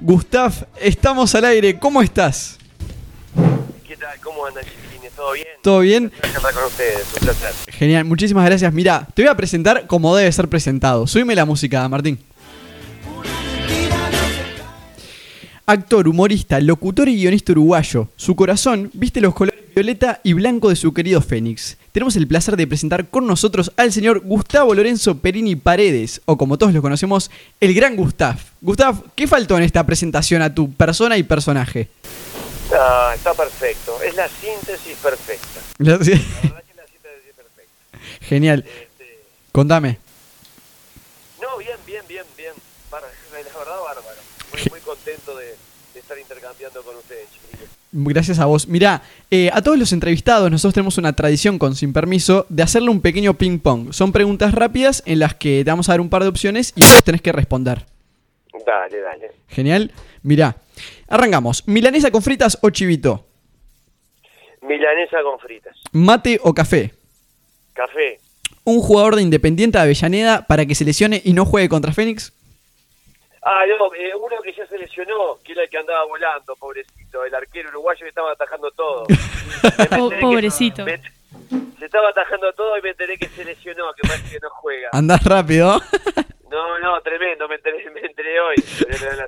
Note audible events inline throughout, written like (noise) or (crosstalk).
Gustav, estamos al aire, ¿cómo estás? ¿Qué tal? ¿Cómo andan, chiquilines? ¿Todo bien? ¿Todo bien? Gracias con ustedes, un placer. Genial, muchísimas gracias. Mira, te voy a presentar como debe ser presentado. Súbeme la música, Martín. Actor, humorista, locutor y guionista uruguayo. Su corazón viste los colores violeta y blanco de su querido Fénix. Tenemos el placer de presentar con nosotros al señor Gustavo Lorenzo Perini Paredes, o como todos lo conocemos, el gran Gustav. Gustav, ¿qué faltó en esta presentación a tu persona y personaje? Ah, está perfecto. Es la síntesis perfecta. La- sí. La verdad que es la síntesis perfecta. Genial. Este, Contame. no, bien, bien, bien, bien. La verdad, bárbaro. Muy, muy contento de, de estar intercambiando con ustedes. Gracias a vos. Mirá, eh, a todos los entrevistados nosotros tenemos una tradición con Sin Permiso de hacerle un pequeño ping pong. Son preguntas rápidas en las que te vamos a dar un par de opciones y vos tenés que responder. Dale, dale. Genial. Mirá, arrancamos. ¿Milanesa con fritas o chivito? Milanesa con fritas. ¿Mate o café? Café. ¿Un jugador de Independiente de Avellaneda para que se lesione y no juegue contra Fénix? Ah, no, eh, uno que ya se lesionó, que era el que andaba volando, pobrecito, el arquero uruguayo que estaba atajando todo. (laughs) Que- pobrecito. me- se estaba atajando todo y me enteré que se lesionó, que parece que no juega. Andás rápido. (laughs) No, no, tremendo, me enteré, me enteré hoy. La,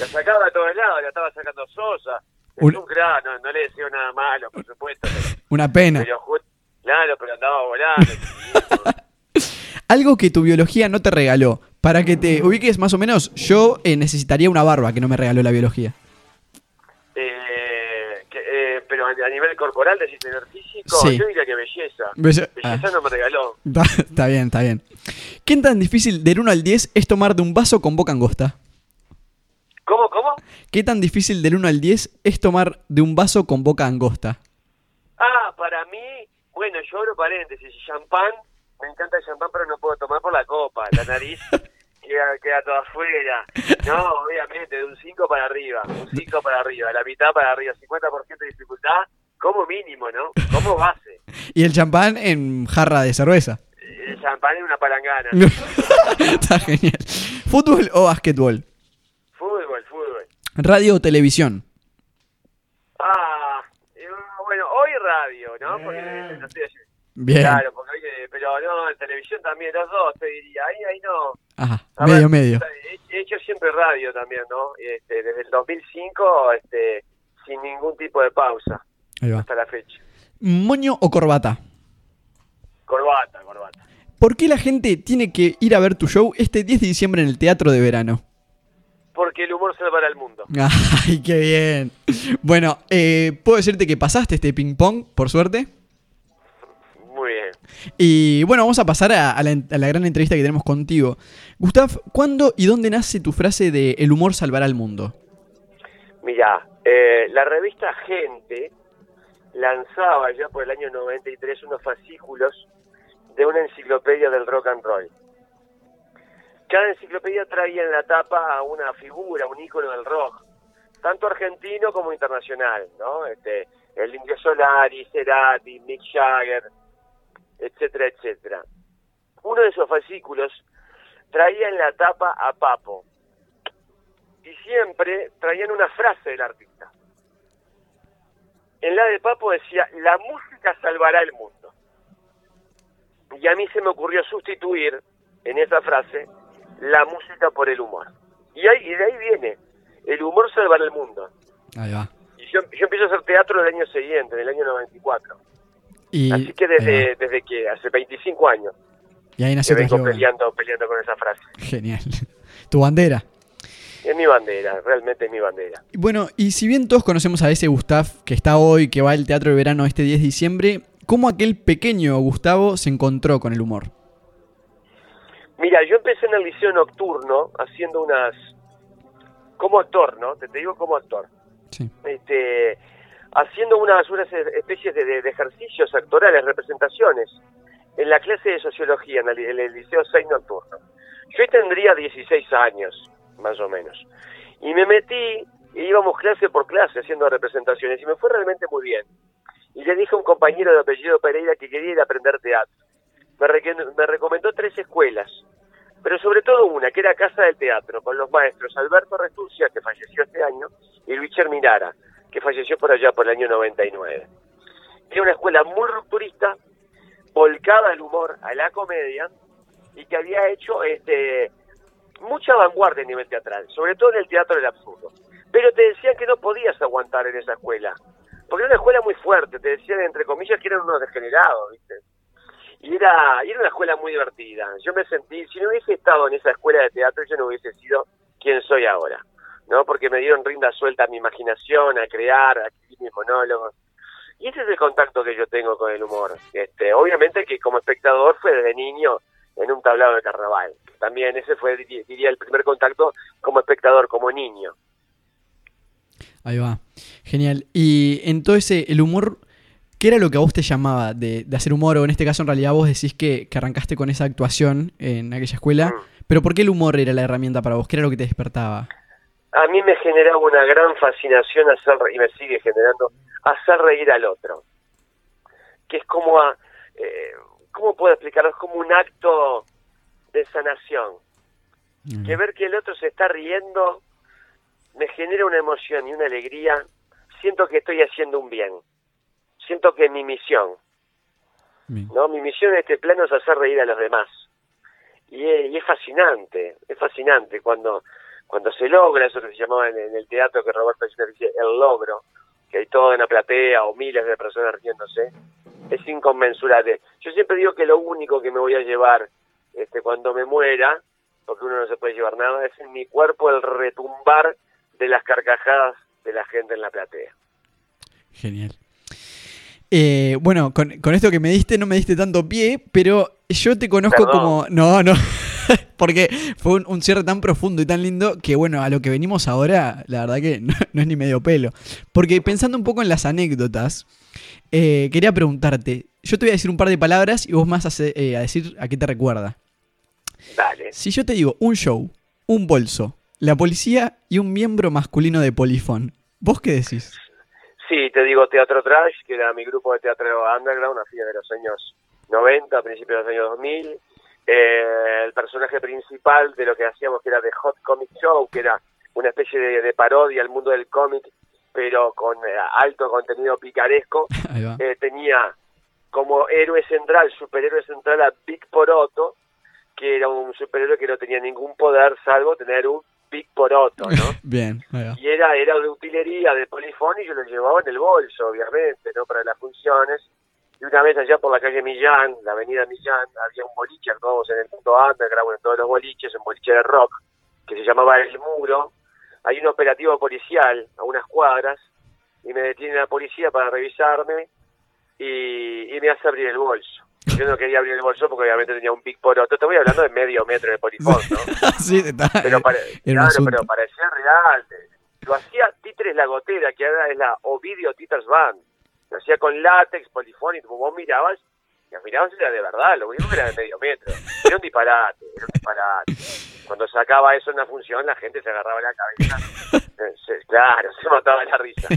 la sacaba de todos lados, la estaba sacando Sosa. Es Un- un crack, no, no le deseo nada malo, por supuesto. Pero, Una pena. pero claro, pero andaba volando. (laughs) Algo que tu biología no te regaló. Para que te ubiques más o menos, yo eh, necesitaría una barba que no me regaló la biología. Pero a, nivel corporal, decís tener físico, Sí. yo diría que belleza. Belle- Belleza ah. no me regaló. (laughs) Está, está bien, está bien. ¿Qué tan difícil del 1 al 10 es tomar de un vaso con boca angosta? ¿Cómo, cómo? ¿Qué tan difícil del 1 al 10 es tomar de un vaso con boca angosta? Ah, para mí, bueno, yo abro paréntesis, champán, me encanta el champán, pero no puedo tomar por la copa, la nariz (laughs) queda, queda toda afuera. No, obviamente, de un 5 para arriba, un 5 para arriba, la mitad para arriba, 50% de dificultad, como mínimo, ¿no? Como base. (laughs) Y el champán en jarra de cerveza. El champán es una palangana. (laughs) está genial. ¿Fútbol o básquetbol? Fútbol, fútbol. ¿Radio o televisión? Ah, eh, bueno, hoy radio, ¿no? Porque no estoy. Bien. Claro, porque hoy, eh, pero no, en televisión también, los dos, te diría. Ahí, ahí no. Ajá, A medio, ver, medio. He, he hecho siempre radio también, ¿no? Este, desde el 2005, este, sin ningún tipo de pausa Ahí va. hasta la fecha. ¿Moño o corbata? Corbata, corbata. ¿Por qué la gente tiene que ir a ver tu show este 10 de diciembre en el Teatro de Verano? Porque el humor salvará el mundo. (laughs) Ay, qué bien. Bueno, eh, puedo decirte que pasaste este ping pong, por suerte. Y bueno, vamos a pasar a, a la, a la gran entrevista que tenemos contigo. Gustav, ¿cuándo y dónde nace tu frase de el humor salvará al mundo? Mirá, eh, la revista Gente lanzaba ya por el año 93 unos fascículos de una enciclopedia del rock and roll. Cada enciclopedia traía en la tapa a una figura, un ícono del rock, tanto argentino como internacional, ¿no? Este, el Indio Solari, Cerati, Mick Jagger, etcétera, etcétera. Uno de esos fascículos traía en la tapa a Papo, y siempre traían una frase del artista. En la de Papo decía, la música salvará el mundo. Y a mí se me ocurrió sustituir en esa frase la música por el humor. Y, ahí, y de ahí viene, el humor salvará el mundo. Ahí va. Y yo, yo empiezo a hacer teatro el año siguiente, en el año 94. Y, Así que desde, va. desde que, hace 25 años, Y ahí que nació tu vengo peleando, peleando con esa frase. Genial. (laughs) Tu bandera. Es mi bandera, realmente es mi bandera. Bueno, y si bien todos conocemos a ese Gustav que está hoy, que va al Teatro de Verano este 10 de diciembre, ¿cómo aquel pequeño Gustavo se encontró con el humor? Mira, yo empecé en el liceo nocturno haciendo unas... Como actor, ¿no? Te, te digo como actor. Sí. Este, haciendo unas, unas especies de, de- de ejercicios actorales, representaciones, en la clase de sociología, en el, liceo 6 nocturno. Yo tendría 16 años, más o menos. Y me metí, e íbamos clase por clase haciendo representaciones, y me fue realmente muy bien. Y le dije a un compañero de apellido Pereira que quería ir a aprender teatro. Me, recomendó tres escuelas. pero sobre todo una, que era Casa del Teatro, con los maestros Alberto Restucia, que falleció este año, y Richard Mirara, que falleció por allá por el año 99. Era una escuela muy rupturista, volcada al humor, a la comedia, y que había hecho este mucha vanguardia a nivel teatral, sobre todo en el teatro del absurdo. Pero te decían que no podías aguantar en esa escuela, porque era una escuela muy fuerte, te decían entre comillas que eran unos degenerados, ¿viste? Y era, y era una escuela muy divertida. Yo me sentí, si no hubiese estado en esa escuela de teatro, yo no hubiese sido quien soy ahora, ¿no? Porque me dieron rinda suelta a mi imaginación, a crear, a escribir mis monólogos. Y ese es el contacto que yo tengo con el humor. Este, obviamente que como espectador fue desde niño en un tablado de carnaval. También ese fue, diría, el primer contacto como espectador, como niño. Ahí va. Genial. Y en todo ese, el humor, ¿qué era lo que a vos te llamaba de, hacer humor? O en este caso, en realidad, vos decís que, arrancaste con esa actuación en aquella escuela. Mm. Pero ¿por qué el humor era la herramienta para vos? ¿Qué era lo que te despertaba? A mí me generaba una gran fascinación hacer, y me sigue generando, hacer reír al otro. Que es como a, eh, ¿cómo puedo explicarlo? Es como un acto de sanación. Mm. Que ver que el otro se está riendo me genera una emoción y una alegría. Siento que estoy haciendo un bien. Siento que mi misión, ¿no? Mi misión en este plano es hacer reír a los demás. Y es, fascinante, es fascinante cuando cuando se logra eso que se llamaba en, el teatro que Roberto dice el logro, que hay toda una platea o miles de personas riéndose, es inconmensurable. Yo siempre digo que lo único que me voy a llevar este, cuando me muera, porque uno no se puede llevar nada, es en mi cuerpo el retumbar de las carcajadas de la gente en la platea. Genial. Eh, bueno, con, esto que me diste, no me diste tanto pie, pero yo te conozco como... No, no. (laughs) Porque fue un, cierre tan profundo y tan lindo que, bueno, a lo que venimos ahora, la verdad que no, no es ni medio pelo. Porque pensando un poco en las anécdotas, eh, quería preguntarte, yo te voy a decir un par de palabras y vos más eh, a, decir a qué te recuerda. Dale. Si yo te digo un show, un bolso, la policía y un miembro masculino de Polifón, ¿vos qué decís? Sí, te digo Teatro Trash, que era mi grupo de teatro underground a fines de los años 90, a principios de los años 2000. Eh, el personaje principal de lo que hacíamos, que era The Hot Comic Show, que era una especie de parodia al mundo del cómic pero con eh, alto contenido picaresco, (laughs) eh, tenía como héroe central, superhéroe central a Big Poroto, que era un superhéroe que no tenía ningún poder salvo tener un Big Poroto, ¿no? (laughs) Bien. Y era, era de utilería, de polifón, y yo lo llevaba en el bolso, obviamente, ¿no? Para las funciones. Y una vez allá por la calle Millán, la avenida Millán, había un boliche, todos en el punto underground, en todos los boliches, un boliche de rock, que se llamaba El Muro, hay un operativo policial a unas cuadras y me detiene la policía para revisarme y, me hace abrir el bolso. Yo no quería abrir el bolso porque obviamente tenía un pic por otro. Te voy hablando de medio metro de polifón, ¿no? (laughs) sí, está. Pero, pero parecía real. Lo hacía Titres La Gotera, que ahora es la Ovidio Titers Band. Lo hacía con látex, polifón, y vos mirabas, y mirabas era de verdad, lo único que era de medio metro. Era un disparate, era un disparate cuando sacaba eso en la función, la gente se agarraba la cabeza. (laughs) claro, se mataba la risa.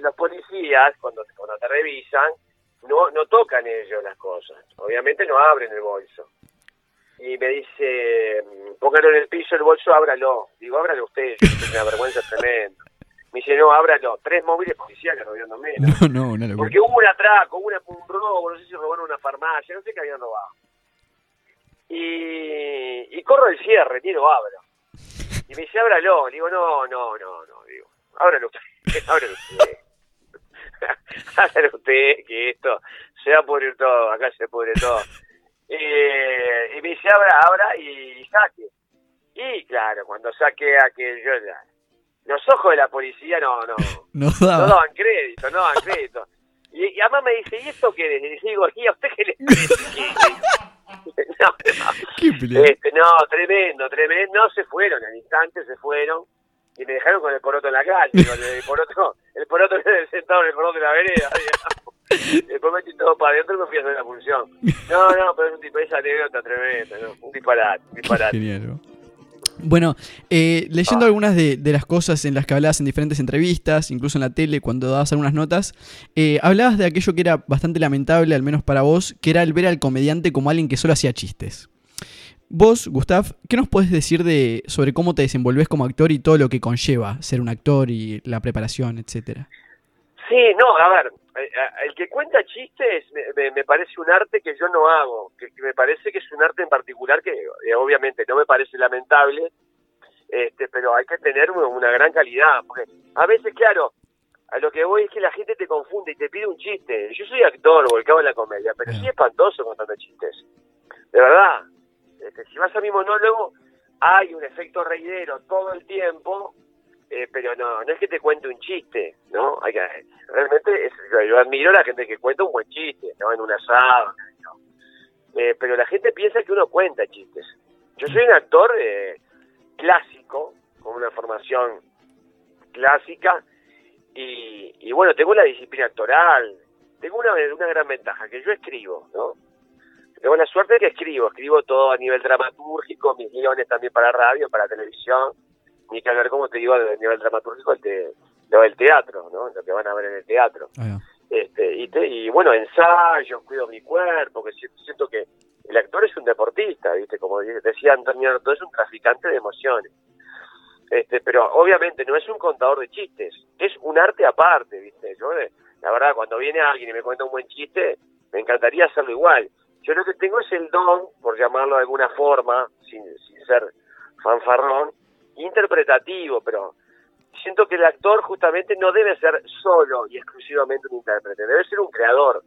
Los, policías, cuando, cuando te revisan, no, no tocan ellos las cosas. Obviamente no abren el bolso. Y me dice, póngalo en el piso el bolso, ábralo. Digo, ábralo usted, tengo una vergüenza tremenda. Me dice, no, ábralo. Tres móviles policiales robando menos. (laughs) No, no, no. Porque hubo un atraco, hubo un robo, no sé si robaron una farmacia, no sé qué habían robado y, y corro el cierre, tiro, abro. Y me dice, ábralo. Le digo, no, no, no, no. Digo, ábralo usted, (laughs) ábralo usted. (laughs) ábralo usted, que esto se va a pudrir todo, acá se pudre todo. y me dice, abra, abra y saque. Y claro, cuando saque aquello, ya, los ojos de la policía no, no, (laughs) no, no daban crédito, no daban crédito. Y, y además me dice, ¿y esto qué es? Y digo, ¿y a usted qué le (laughs) no, este, no, tremendo, tremendo. No se fueron, al instante se fueron y me dejaron con el poroto en la calle. el poroto, el poroto sentado en el poroto de la vereda. Después metí todo para adentro y me fui a hacer la función. No, no, pero es un tipo, esa anécdota tremenda, ¿no? un disparate, un disparate. Genial, bueno, eh, leyendo algunas de, las cosas en las que hablabas en diferentes entrevistas, incluso en la tele, cuando dabas algunas notas, eh, hablabas de aquello que era bastante lamentable, al menos para vos, que era el ver al comediante como alguien que solo hacía chistes. Vos, Gustav, ¿qué nos podés decir de, sobre cómo te desenvolves como actor y todo lo que conlleva ser un actor y la preparación, etcétera? Sí, no, a ver, el que cuenta chistes me, parece un arte que yo no hago, que, me parece que es un arte en particular que eh, obviamente no me parece lamentable, este, pero hay que tener una gran calidad, porque a veces, claro, a lo que voy es que la gente te confunde y te pide un chiste. Yo soy actor, volcado en la comedia, pero sí espantoso contando chistes. De verdad, este, si vas a mi monólogo, hay un efecto reidero todo el tiempo, eh, pero no, no es que te cuente un chiste, ¿no? Hay que, realmente yo admiro a la gente que cuenta un buen chiste, ¿no? En una asado, eh, pero la gente piensa que uno cuenta chistes. Yo soy un actor eh, clásico, con una formación clásica, y, y bueno, tengo la disciplina actoral, tengo una, una gran ventaja, que yo escribo, ¿no? Tengo la suerte de que escribo, escribo todo a nivel dramatúrgico, mis guiones también para radio, para televisión, ni que hablar, como te digo, a nivel dramatúrgico, el del teatro, ¿no? Lo que van a ver en el teatro. este, y, y bueno, ensayos, cuido mi cuerpo, que siento que el actor es un deportista, ¿viste? Como decía Antonio Arto, es un traficante de emociones. Este, pero obviamente no es un contador de chistes, es un arte aparte, ¿viste? Yo, eh, la verdad, cuando viene alguien y me cuenta un buen chiste, me encantaría hacerlo igual. Yo lo que tengo es el don, por llamarlo de alguna forma, sin, sin ser fanfarrón, interpretativo, pero siento que el actor justamente no debe ser solo y exclusivamente un intérprete, debe ser un creador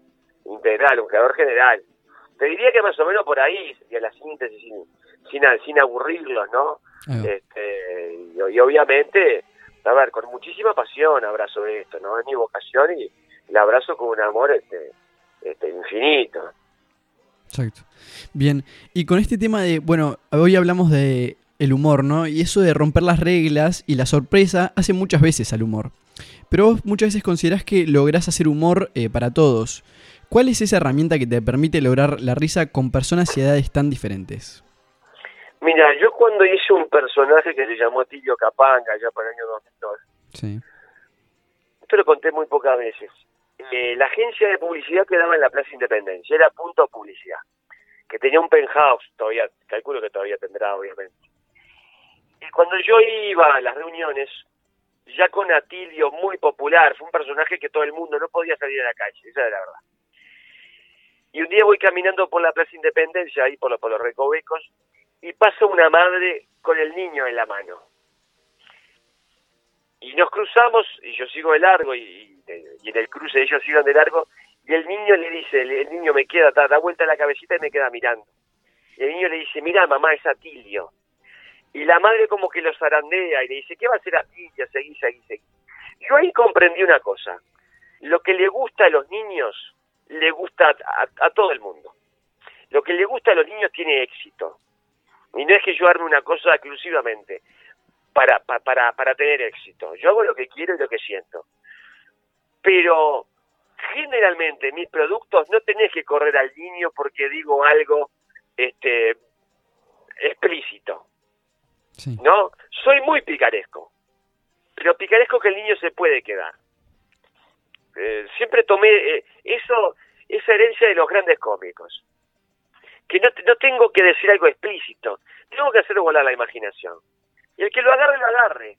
integral, un creador general. Te diría que más o menos por ahí sería la síntesis sin, sin, sin aburrirlos, ¿no? Este, y, obviamente, a ver, con muchísima pasión abrazo esto, ¿no? Es mi vocación y la abrazo con un amor este, este infinito. Exacto. Bien, y con este tema de, bueno, hoy hablamos de el humor, ¿no? Y eso de romper las reglas y la sorpresa hace muchas veces al humor. Pero vos muchas veces considerás que lográs hacer humor eh, para todos. ¿Cuál es esa herramienta que te permite lograr la risa con personas y edades tan diferentes? Mira, yo cuando hice un personaje que se llamó Tilio Capanga, ya por el año 2002, sí. esto lo conté muy pocas veces, eh, la agencia de publicidad quedaba en la Plaza Independencia, era punto publicidad, que tenía un penthouse, todavía, calculo que todavía tendrá obviamente. Y cuando yo iba a las reuniones, ya con Atilio muy popular, fue un personaje que todo el mundo no podía salir a la calle, esa era la verdad. Y un día voy caminando por la Plaza Independencia, ahí por, los recovecos, y pasa una madre con el niño en la mano. Y nos cruzamos, y yo sigo de largo, y, en el cruce ellos siguen de largo, y el niño le dice, el, niño me queda, da, vuelta la cabecita y me queda mirando. Y el niño le dice, mira mamá, es Atilio. Y la madre como que lo zarandea y le dice, ¿qué va a hacer Atilio? Seguí, seguí, seguí. Yo ahí comprendí una cosa. Lo que le gusta a los niños, le gusta a, todo el mundo. Lo que le gusta a los niños tiene éxito. Y no es que yo arme una cosa exclusivamente para, para, para tener éxito. Yo hago lo que quiero y lo que siento. Pero generalmente mis productos no tenés que correr al niño porque digo algo este explícito. ¿No? Soy muy picaresco, pero picaresco que el niño se puede quedar. Eh, siempre tomé eh, eso, esa herencia de los grandes cómicos. Que no, no tengo que decir algo explícito, tengo que hacer volar la imaginación. Y el que lo agarre, lo agarre.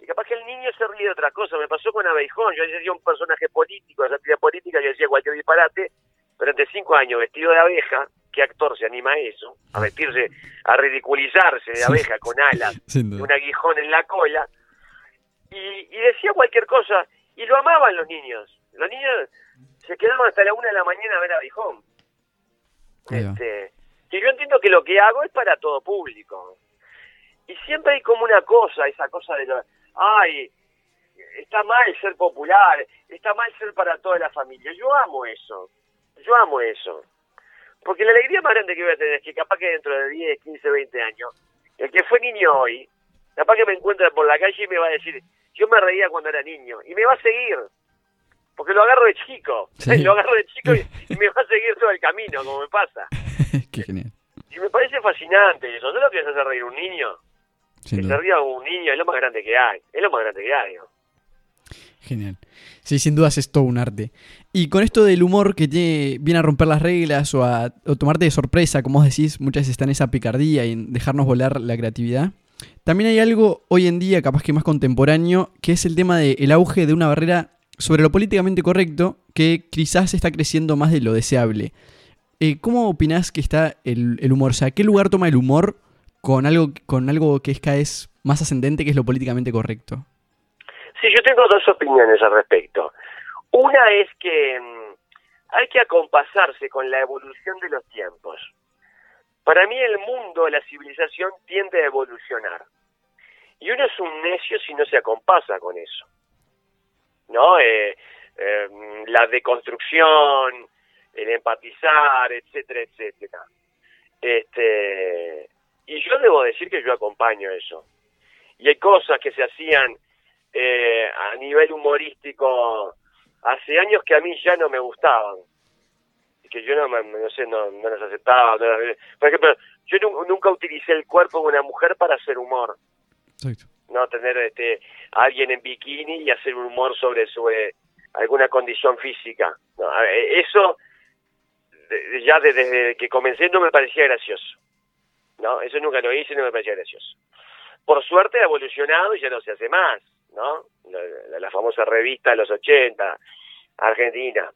Y capaz que el niño se ríe de otra cosa. Me pasó con Abeijón. Yo decía un personaje político, de sátira política, yo decía cualquier disparate. Durante cinco años vestido de abeja, ¿qué actor se anima a eso? A vestirse, a ridiculizarse de abeja con (laughs) alas, un aguijón en la cola. Y, decía cualquier cosa. Y lo amaban los niños. Los niños se quedaban hasta la una de la mañana a ver a Abeijón. Este, que yo entiendo que lo que hago es para todo público. Y siempre hay como una cosa, esa cosa de, lo, ay, está mal ser popular, está mal ser para toda la familia. Yo amo eso. Yo amo eso. Porque la alegría más grande que voy a tener es que capaz que dentro de 10, 15, 20 años, el que fue niño hoy, capaz que me encuentra por la calle y me va a decir, yo me reía cuando era niño, y me va a seguir. Porque lo agarro de chico, (laughs) lo agarro de chico (laughs) y, me va a seguir todo el camino, como me pasa. (laughs) Qué genial. Y me parece fascinante eso, ¿no lo que es hacer reír un niño? que se ría un niño es lo más grande que hay, es lo más grande que hay. Genial. Sí, sin dudas es todo un arte. Y con esto del humor que tiene, viene a romper las reglas o a tomarte de sorpresa, como vos decís, muchas veces está en esa picardía y en dejarnos volar la creatividad. También hay algo hoy en día, capaz que más contemporáneo, que es el tema del auge de una barrera sobre lo políticamente correcto que quizás está creciendo más de lo deseable. Eh, ¿Cómo opinás que está el, humor? O sea, ¿qué lugar toma el humor con algo, con algo que es más ascendente, que es lo políticamente correcto? Sí, yo tengo dos opiniones al respecto. Una es que mm, hay que acompasarse con la evolución de los tiempos. Para mí el mundo, la civilización tiende a evolucionar. Y uno es un necio si no se acompasa con eso. ¿No? Eh, eh, la deconstrucción, el empatizar, etcétera, etcétera. Este, y yo debo decir que yo acompaño eso. Y hay cosas que se hacían eh, a nivel humorístico hace años que a mí ya no me gustaban. Y que yo no, no sé, no, no las aceptaba. por ejemplo, yo nunca utilicé el cuerpo de una mujer para hacer humor. Exacto. No tener este, a alguien en bikini y hacer un humor sobre, sobre alguna condición física. No, eso ya desde que comencé no me parecía gracioso. No, eso nunca lo hice y no me parecía gracioso. Por suerte ha evolucionado y ya no se hace más, ¿no? La, famosa revista de los 80, Argentina.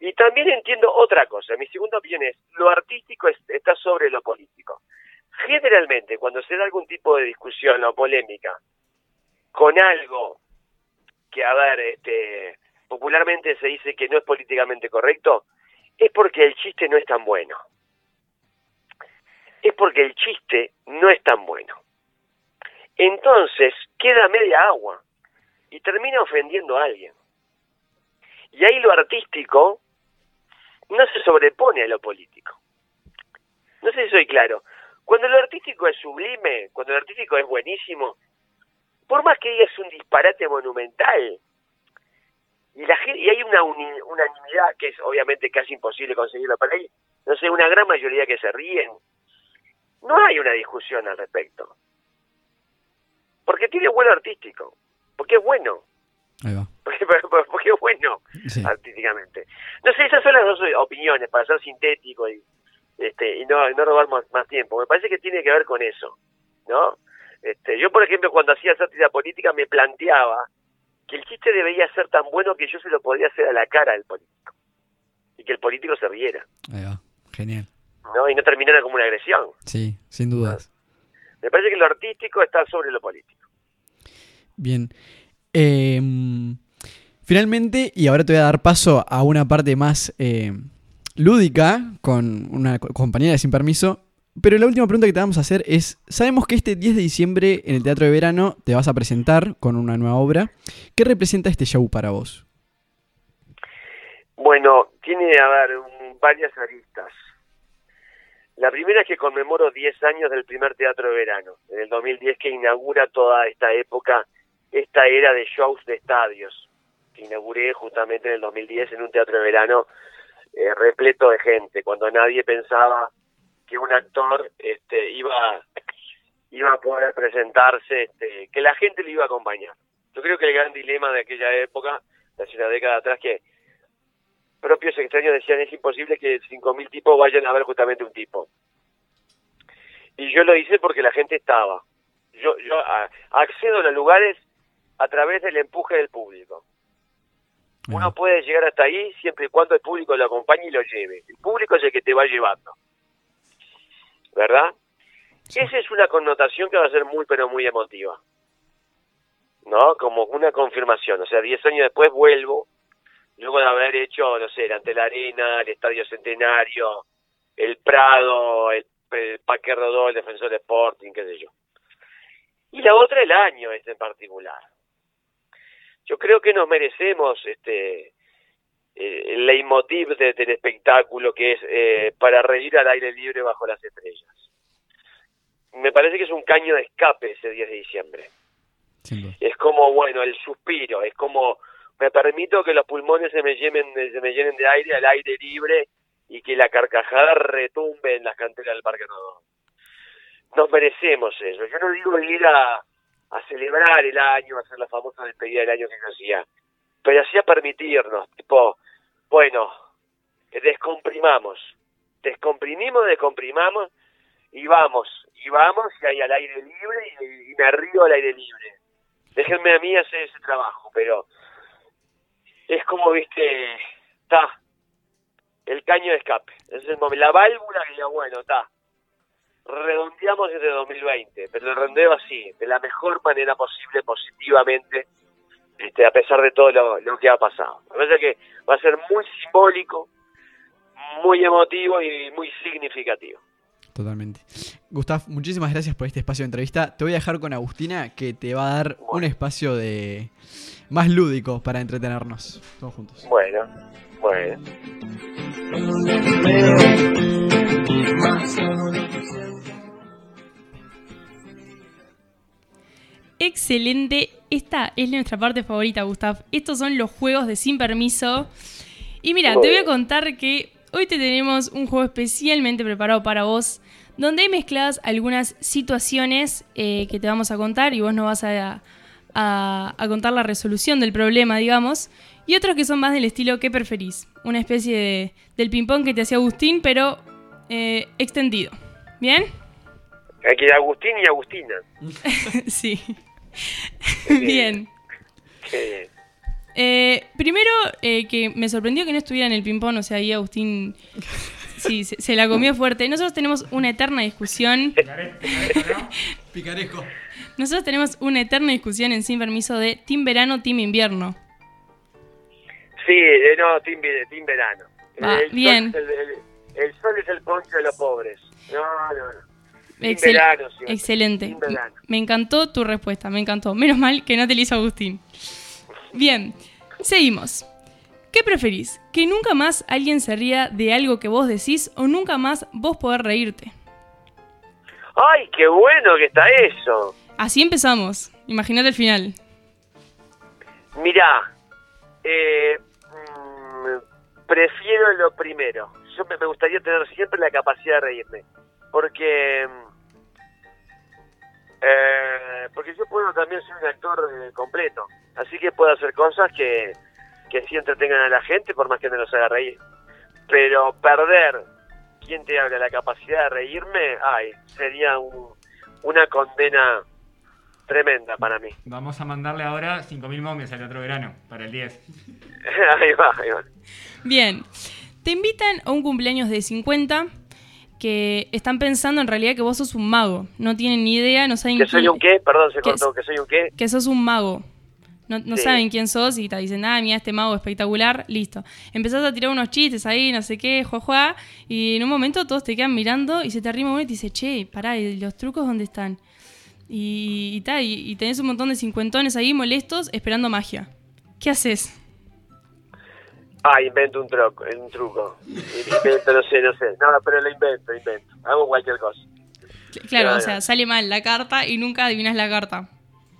Y también entiendo otra cosa. Mi segunda opinión es, lo artístico está sobre lo político. Generalmente, cuando se da algún tipo de discusión o polémica con algo que, a ver, este, popularmente se dice que no es políticamente correcto, es porque el chiste no es tan bueno. Es porque el chiste no es tan bueno. Entonces queda media agua y termina ofendiendo a alguien. Y ahí lo artístico no se sobrepone a lo político. No sé si soy claro. Cuando lo artístico es sublime, cuando lo artístico es buenísimo, por más que es un disparate monumental, y, la y hay una unanimidad que es obviamente casi imposible conseguirlo para ahí, no sé, una gran mayoría que se ríen, no hay una discusión al respecto. Porque tiene vuelo artístico, porque es bueno. Ahí va. (laughs) Porque, es bueno artísticamente. No sé, esas son las dos opiniones para ser sintético y este y no, no robar más, tiempo. Me parece que tiene que ver con eso, ¿no? Este, yo, por ejemplo, cuando hacía sátira política me planteaba que el chiste debería ser tan bueno que yo se lo podía hacer a la cara del político y que el político se riera. Ahí va. Genial. ¿no? Y no terminara como una agresión. Sí, sin dudas. Me parece que lo artístico está sobre lo político. Bien. Em, finalmente, y ahora te voy a dar paso a una parte más eh, lúdica con una compañera de Sin Permiso. Pero la última pregunta que te vamos a hacer es, sabemos que este 10 de diciembre en el Teatro de Verano te vas a presentar con una nueva obra. ¿Qué representa este show para vos? Bueno, tiene, a ver, varias aristas. La primera es que conmemoro 10 años del primer Teatro de Verano, en el 2010 que inaugura toda esta época, esta era de shows de estadios, que inauguré justamente en el 2010 en un Teatro de Verano eh, repleto de gente, cuando nadie pensaba que un actor este, iba, iba a poder presentarse, este, que la gente le iba a acompañar. Yo creo que el gran dilema de aquella época, de hace una década atrás, que propios extraños decían es imposible que 5.000 tipos vayan a ver justamente un tipo. Y yo lo hice porque la gente estaba. Yo, yo accedo a los lugares a través del empuje del público. Uno puede llegar hasta ahí siempre y cuando el público lo acompañe y lo lleve. El público es el que te va llevando. ¿Verdad? Esa es una connotación que va a ser muy, pero muy emotiva. ¿No? Como una confirmación. O sea, 10 años después vuelvo luego de haber hecho, no sé, ante la Arena, el Estadio Centenario, el Prado, el, el Paque Rodó, el Defensor de Sporting, qué sé yo. Y la otra, el año este en particular. Yo creo que nos merecemos este el leitmotiv del espectáculo que es eh, para reír al aire libre bajo las estrellas. Me parece que es un caño de escape ese 10 de diciembre. Es como, bueno, el suspiro, es como me permito que los pulmones se me llenen, se me llenen de aire al aire libre y que la carcajada retumbe en las canteras del Parque Rodó. Nos merecemos eso. Yo no digo ir a, a celebrar el año, a hacer la famosa despedida del año que yo hacía, pero así a permitirnos, tipo, Bueno, descomprimamos. Descomprimimos, descomprimamos y vamos, y vamos, y ahí al aire libre y, me río al aire libre. Déjenme a mí hacer ese trabajo, pero es como, viste, está, el caño de escape. Es el la válvula que ya, bueno, está. Redondeamos desde 2020, pero lo redondeo así, de la mejor manera posible, positivamente, este, a pesar de todo lo, que ha pasado. Me parece que va a ser muy simbólico, muy emotivo y muy significativo. Totalmente. Gustav, muchísimas gracias por este espacio de entrevista. Te voy a dejar con Agustina que te va a dar un espacio de más lúdico para entretenernos todos juntos. Bueno, bueno. Excelente. Esta es nuestra parte favorita, Gustav. Estos son los juegos de sin permiso. Y mira, te voy a contar que hoy te tenemos un juego especialmente preparado para vos, donde hay mezcladas algunas situaciones eh, que te vamos a contar y vos nos vas a, a, contar la resolución del problema, digamos, y otros que son más del estilo ¿qué preferís? Una especie de, del ping-pong que te hacía Agustín, pero eh, extendido. ¿Bien? Aquí Agustín y Agustina. (laughs) sí. (laughs) Bien. Eh, primero, eh, que me sorprendió que no estuviera en el ping-pong, o sea, ahí Agustín sí, se, la comió fuerte. Nosotros tenemos una eterna discusión. Picarejo. Nosotros tenemos una eterna discusión en Sin Permiso de Team Verano, Team Invierno. Sí, eh, no, Team, Verano. el bien. Sol el, sol es el poncho de los pobres. No, no, no. Excelente. Me encantó tu respuesta, me encantó. Menos mal que no te lo hizo Agustín. Bien, seguimos. ¿Qué preferís? ¿Que nunca más alguien se ría de algo que vos decís o nunca más vos poder reírte? ¡Ay, qué bueno que está eso! Así empezamos. Imagínate el final. Mirá, eh, mm, prefiero lo primero. Yo me, gustaría tener siempre la capacidad de reírme. Porque... Mm, eh, porque yo puedo también ser un actor eh, completo. Así que puedo hacer cosas que, que sí entretengan a la gente, por más que no los haga reír. Pero perder, ¿quién te habla? La capacidad de reírme, ay, sería una condena tremenda para mí. Vamos a mandarle ahora 5.000 momias al otro verano, para el 10. (laughs) ahí va, ahí va. Bien, te invitan a un cumpleaños de 50 que están pensando en realidad que vos sos un mago. No tienen ni idea, no saben... ¿Que soy un qué? Perdón, se cortó. ¿Que soy un qué? Que sos un mago. No, saben quién sos y te dicen, ah, mira, este mago espectacular, listo. Empezás a tirar unos chistes ahí, no sé qué, juá, y en un momento todos te quedan mirando y se te arrima uno y te dice, che, pará, ¿y los trucos dónde están? Y, y, y, tenés un montón de cincuentones ahí molestos esperando magia. ¿Qué haces? Ah, invento un, truco, un truco. Invento, no sé, no sé. No, pero lo invento, invento. Hago cualquier cosa. Claro, o sea, sale mal la carta y nunca adivinas la carta.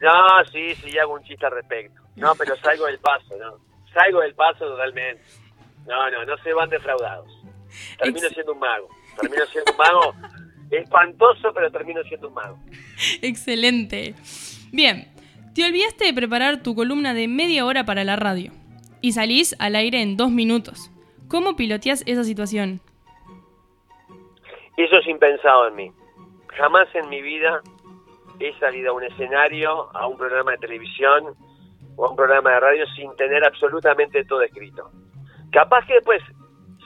No, sí, sí, hago un chiste al respecto. No, pero salgo del paso, ¿no? Salgo del paso totalmente. No, no, no se van defraudados. Termino siendo un mago. Termino siendo un mago espantoso, pero termino siendo un mago. Excelente. Bien, te olvidaste de preparar tu columna de media hora para la radio y salís al aire en dos minutos. ¿Cómo piloteas esa situación? Eso es impensado en mí. Jamás en mi vida he salido a un escenario, a un programa de televisión o a un programa de radio sin tener absolutamente todo escrito. Capaz que después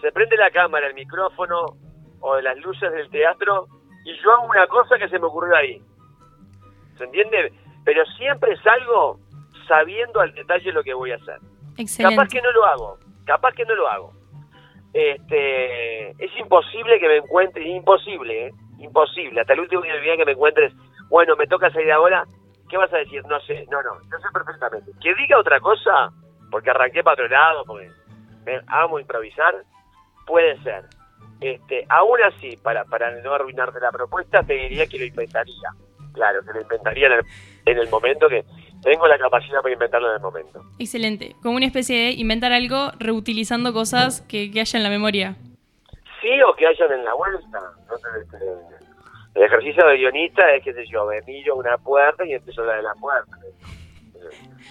se prende la cámara, el micrófono o las luces del teatro y yo hago una cosa que se me ocurrió ahí. ¿Se entiende? Pero siempre salgo sabiendo al detalle lo que voy a hacer. Capaz que no lo hago, capaz que no lo hago. Este, es imposible que me encuentre, imposible, ¿eh? imposible. Hasta el último día que me encuentres bueno, me toca salir ahora, ¿qué vas a decir? No sé, no, no, yo sé perfectamente. Que diga otra cosa, porque arranqué para otro porque amo improvisar, puede ser. Este, aún así, para, para no arruinarte la propuesta, te diría que lo inventaría. Claro, que lo inventaría en el, momento que tengo la capacidad para inventarlo en el momento. Excelente. Como una especie de inventar algo reutilizando cosas que, que haya en la memoria. Sí, o que hayan en la vuelta. No el ejercicio de guionista es, qué sé yo, me miro una puerta y empiezo la de la puerta.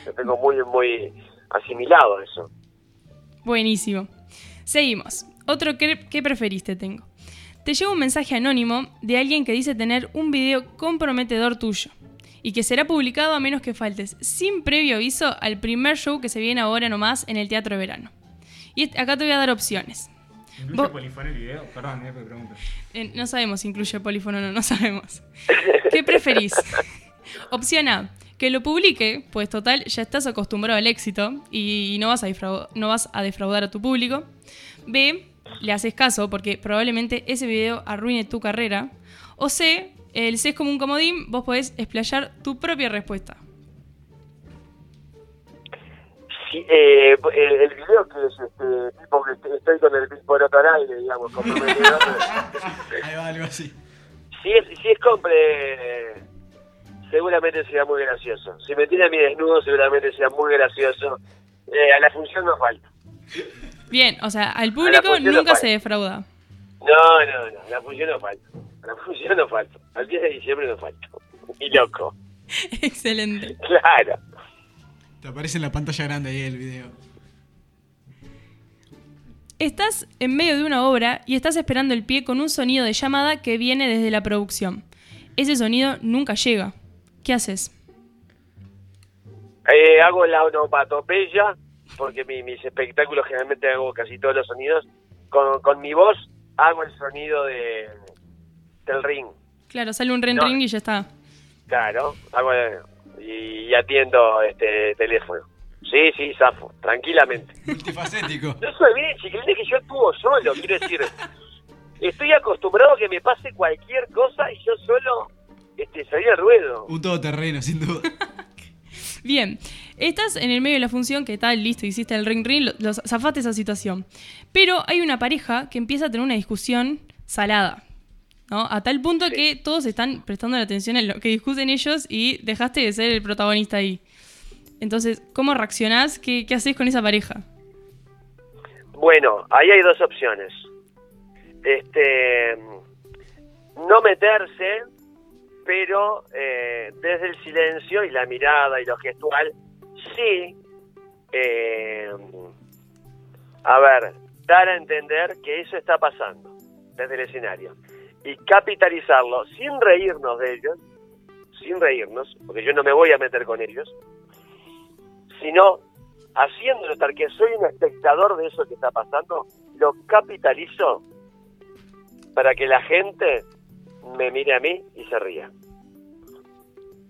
Yo tengo muy, muy asimilado eso. Buenísimo. Seguimos. Otro que, ¿qué preferiste tengo. Te llega un mensaje anónimo de alguien que dice tener un video comprometedor tuyo y que será publicado a menos que faltes sin previo aviso al primer show que se viene ahora nomás en el Teatro de Verano. Y acá te voy a dar opciones. ¿Incluye polifón el video? Perdón, eh, pregunto. Eh, no sabemos si incluye polífono o no, no sabemos. ¿Qué preferís? (laughs) Opción A, que lo publique, pues total, ya estás acostumbrado al éxito y no vas a, no vas a defraudar a tu público. B, le haces caso porque probablemente ese video arruine tu carrera. O C, el C es como un comodín, vos podés explayar tu propia respuesta. Sí, eh, el, el video que es este tipo que estoy con el por otro al aire, digamos, comprometido. (laughs) Ahí va algo así. si es, si es compre, seguramente será muy gracioso. Si me tiene a mí desnudo, seguramente será muy gracioso. Eh, a la función no falta. Bien, o sea, al público no nunca se defrauda. No, no, no, a la función no falta. A la función no falta. Al 10 de diciembre no falta. Y loco. (laughs) Excelente. Claro. Te aparece en la pantalla grande ahí el video. Estás en medio de una obra y estás esperando el pie con un sonido de llamada que viene desde la producción. Ese sonido nunca llega. ¿Qué haces? Eh, hago la onomatopeya, porque mi- mis espectáculos generalmente hago casi todos los sonidos. Con, con mi voz hago el sonido de, del ring. Claro, sale un ring No. ring y ya está. Claro, hago y, y atiendo este teléfono. Sí, sí, zafo, tranquilamente. (laughs) Multifacético. No se olviden, chiquilines, que yo actúo solo, quiero decir. Estoy acostumbrado a que me pase cualquier cosa y yo solo este, salí al ruedo. Un todoterreno, sin duda. (laughs) Bien, estás en el medio de la función que tal, listo, hiciste el ring ring, lo, lo- zafaste esa situación. Pero hay una pareja que empieza a tener una discusión salada. ¿No? A tal punto Sí. que todos están prestando la atención en lo que discuten ellos y dejaste de ser el protagonista ahí. Entonces, ¿cómo reaccionás? ¿Qué, qué haces con esa pareja? Bueno, ahí hay dos opciones. Este, no meterse, pero eh, desde el silencio y la mirada y lo gestual, sí, eh, a ver, dar a entender que eso está pasando desde el escenario y capitalizarlo sin reírnos de ellos, sin reírnos, porque yo no me voy a meter con ellos, sino haciendo notar que soy un espectador de eso que está pasando, lo capitalizo para que la gente me mire a mí y se ría.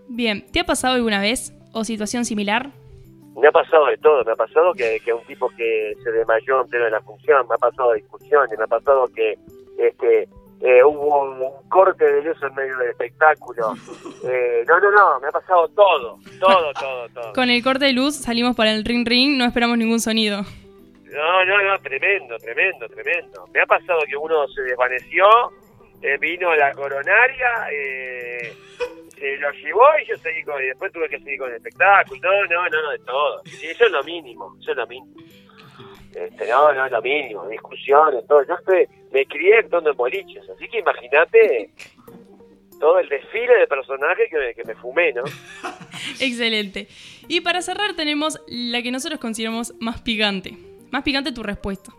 Bien, ¿te ha pasado alguna vez o situación similar? Me ha pasado de todo, me ha pasado que, que un tipo que se desmayó en pleno de la función, me ha pasado discusiones, me ha pasado que este eh, hubo un, un corte de luz en medio del espectáculo. (laughs) Eh, no, no, no, me ha pasado todo, todo, todo, todo. Con el corte de luz salimos para el ring ring, no esperamos ningún sonido. No, no, no, tremendo, tremendo, tremendo. Me ha pasado que uno se desvaneció, eh, vino la coronaria, eh, se lo llevó y yo seguí con, y después tuve que seguir con el espectáculo. No, no, no, no, de todo. Eso es lo mínimo, eso es lo mínimo. Este, no, no, lo mínimo, discusiones, todo. Yo estoy, me crié actuando en boliches, así que imagínate (laughs) todo el desfile de personajes que me, que me fumé, ¿no? (laughs) Excelente. Y para cerrar tenemos la que nosotros consideramos más picante. Más picante tu respuesta.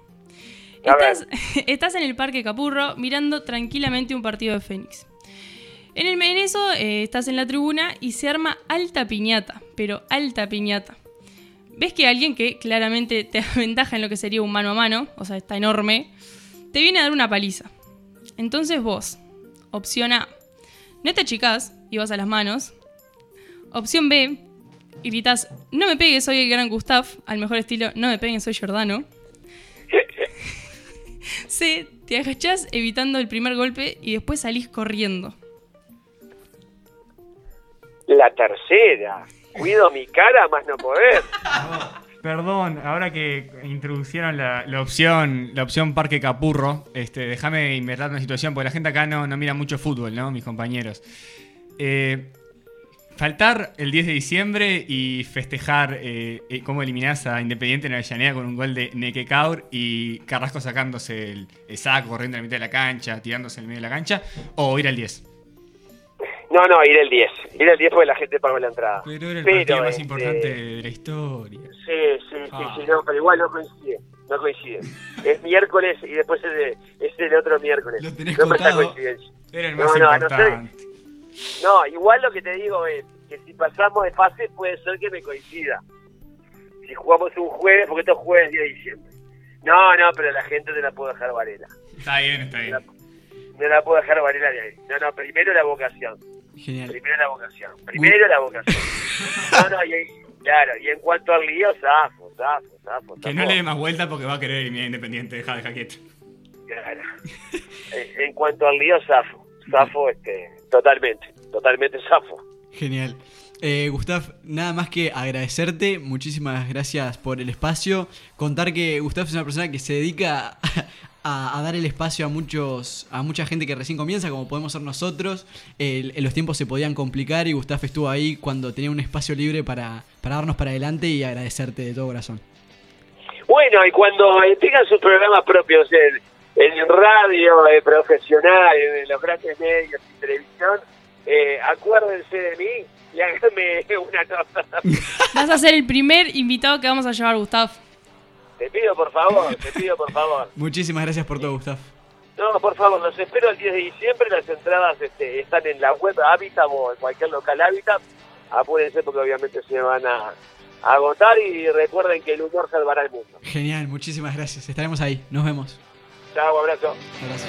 (laughs) Estás en el Parque Capurro mirando tranquilamente un partido de Fénix. En, el, en eso eh, estás en la tribuna y se arma alta piñata, pero alta piñata. Ves que alguien que claramente te (laughs) aventaja en lo que sería un mano a mano, o sea, está enorme, te viene a dar una paliza. Entonces vos, opción A, no te achicás y vas a las manos. Opción B, gritas, no me pegues, soy el gran Gustav, al mejor estilo, no me peguen, soy Giordano. (laughs) C, te agachás evitando el primer golpe y después salís corriendo. La tercera, cuido mi cara más no poder. Perdón, ahora que introducieron la, opción la opción Parque Capurro, este, déjame inventar una situación, porque la gente acá no, no mira mucho fútbol, ¿no? Mis compañeros. Eh, faltar el 10 de diciembre y festejar eh, eh, cómo eliminás a Independiente en Avellaneda con un gol de Nequecaur y Carrasco sacándose el, el saco, corriendo en la mitad de la cancha, tirándose en el medio de la cancha, o ir al 10. No, no, ir el 10. Ir el 10 porque la gente pagó la entrada. Pero era el Pero, partido más este, importante de la historia. Sí, sí, sí, Ah. sí, no, pero igual no coincide. no coincide. Es miércoles y después es, de- es el otro miércoles. Lo tenés no coincidencia. Era el No, más no, no importante. No, igual lo que te digo es que si pasamos de fase puede ser que me coincida. Si jugamos un jueves, porque esto es jueves 10 de diciembre. No, no, pero la gente te la puedo dejar Varela. Está bien, está bien. No la puedo dejar Varela de ahí. No, no, primero la vocación. Genial. Primero la vocación. Primero la vocación. (laughs) No, no, y, claro, y en cuanto al lío, zafo, zafo, zafo. Que no le dé más vuelta porque va a querer eliminar Independiente. Deja, deja quieto. Claro. En, en cuanto al lío, zafo. Zafo, este, totalmente, totalmente zafo. Genial. Eh, Gustav, nada más que agradecerte, muchísimas gracias por el espacio. Contar que Gustav es una persona que se dedica a, a dar el espacio a muchos, a mucha gente que recién comienza, como podemos ser nosotros. El- los tiempos se podían complicar y Gustav estuvo ahí cuando tenía un espacio libre para, para darnos para adelante y agradecerte de todo corazón. Bueno, y cuando eh, tengan sus programas propios en, en radio, eh, profesional, en los grandes medios y televisión, eh, acuérdense de mí y háganme (laughs) una nota. Vas a ser el primer invitado que vamos a llevar, Gustav. Te pido por favor, te pido por favor. (laughs) Muchísimas gracias por todo, Gustav. No, por favor, los espero el 10 de diciembre. Las entradas este, están en la web Habitat o en cualquier local Habitat. Apúrense porque obviamente se van a, a agotar y recuerden que el humor salvará el mundo. Genial, muchísimas gracias. Estaremos ahí. Nos vemos. Chao, abrazo. Abrazo.